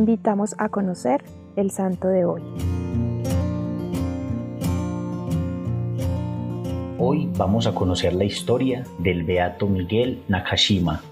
invitamos a conocer el santo de hoy. Hoy vamos a conocer la historia del beato Miguel Nakashima.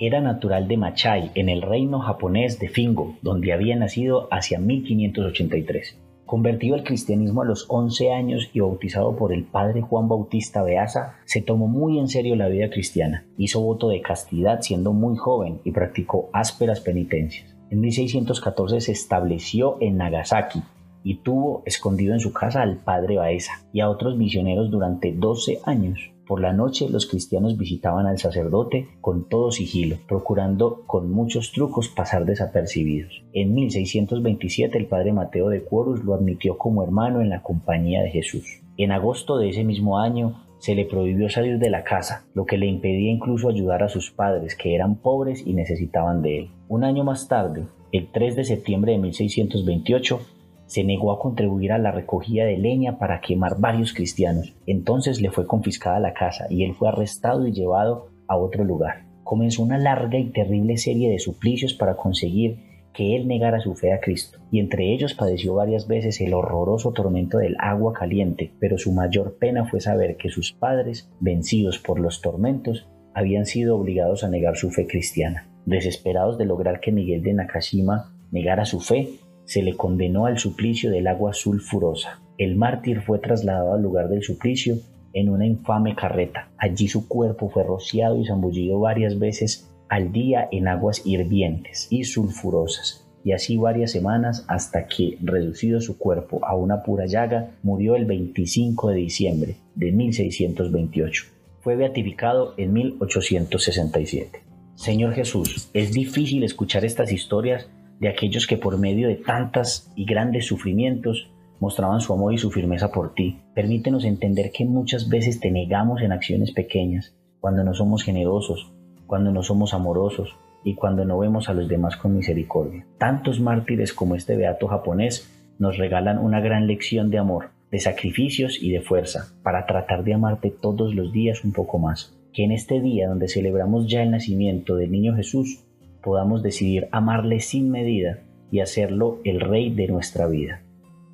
Era natural de Machai, en el reino japonés de Fingo, donde había nacido hacia 1583. Convertido al cristianismo a los 11 años y bautizado por el padre Juan Bautista Beasa, se tomó muy en serio la vida cristiana. Hizo voto de castidad siendo muy joven y practicó ásperas penitencias. En 1614 se estableció en Nagasaki, y tuvo escondido en su casa al padre Baeza y a otros misioneros durante 12 años. Por la noche los cristianos visitaban al sacerdote con todo sigilo, procurando con muchos trucos pasar desapercibidos. En 1627 el padre Mateo de Cuorus lo admitió como hermano en la compañía de Jesús. En agosto de ese mismo año se le prohibió salir de la casa, lo que le impedía incluso ayudar a sus padres, que eran pobres y necesitaban de él. Un año más tarde, el 3 de septiembre de 1628, se negó a contribuir a la recogida de leña para quemar varios cristianos. Entonces le fue confiscada la casa y él fue arrestado y llevado a otro lugar. Comenzó una larga y terrible serie de suplicios para conseguir que él negara su fe a Cristo, y entre ellos padeció varias veces el horroroso tormento del agua caliente, pero su mayor pena fue saber que sus padres, vencidos por los tormentos, habían sido obligados a negar su fe cristiana. Desesperados de lograr que Miguel de Nakashima negara su fe, se le condenó al suplicio del agua sulfurosa. El mártir fue trasladado al lugar del suplicio en una infame carreta. Allí su cuerpo fue rociado y zambullido varias veces al día en aguas hirvientes y sulfurosas, y así varias semanas hasta que, reducido su cuerpo a una pura llaga, murió el 25 de diciembre de 1628. Fue beatificado en 1867. Señor Jesús, es difícil escuchar estas historias de aquellos que por medio de tantas y grandes sufrimientos mostraban su amor y su firmeza por ti. Permítenos entender que muchas veces te negamos en acciones pequeñas, cuando no somos generosos, cuando no somos amorosos y cuando no vemos a los demás con misericordia. Tantos mártires como este beato japonés nos regalan una gran lección de amor, de sacrificios y de fuerza para tratar de amarte todos los días un poco más. Que en este día donde celebramos ya el nacimiento del niño Jesús, podamos decidir amarle sin medida y hacerlo el Rey de nuestra vida.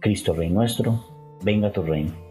Cristo Rey nuestro, venga tu reino.